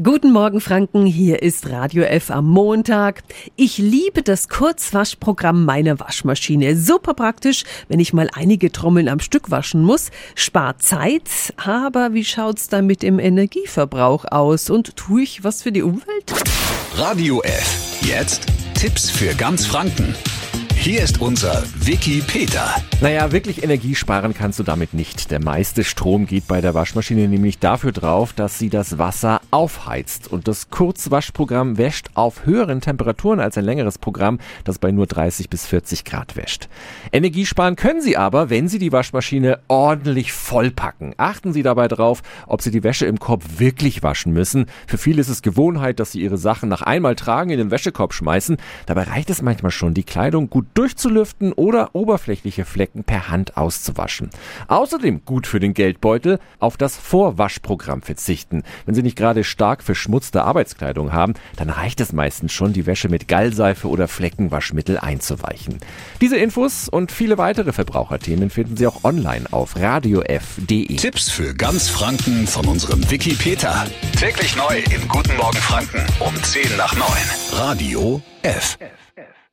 Guten Morgen, Franken. Hier ist Radio F am Montag. Ich liebe das Kurzwaschprogramm meiner Waschmaschine. Super praktisch, wenn ich mal einige Trommeln am Stück waschen muss. Spart Zeit. Aber wie schaut's da mit dem Energieverbrauch aus? Und tue ich was für die Umwelt? Radio F. Jetzt Tipps für ganz Franken. Hier ist unser Wiki Peter. Naja, wirklich Energie sparen kannst du damit nicht. Der meiste Strom geht bei der Waschmaschine nämlich dafür drauf, dass sie das Wasser aufheizt. Und das Kurzwaschprogramm wäscht auf höheren Temperaturen als ein längeres Programm, das bei nur 30 bis 40 Grad wäscht. Energie sparen können sie aber, wenn sie die Waschmaschine ordentlich vollpacken. Achten Sie dabei drauf, ob Sie die Wäsche im Korb wirklich waschen müssen. Für viele ist es Gewohnheit, dass sie ihre Sachen nach einmal tragen in den Wäschekorb schmeißen. Dabei reicht es manchmal schon, die Kleidung gut durchzulüften oder oberflächliche Flecken per Hand auszuwaschen. Außerdem gut für den Geldbeutel auf das Vorwaschprogramm verzichten. Wenn Sie nicht gerade stark verschmutzte Arbeitskleidung haben, dann reicht es meistens schon, die Wäsche mit Gallseife oder Fleckenwaschmittel einzuweichen. Diese Infos und viele weitere Verbraucherthemen finden Sie auch online auf radiof.de. Tipps für ganz Franken von unserem Wiki Peter. Täglich neu im Guten Morgen Franken um 10 nach 9. Radio F. F, F.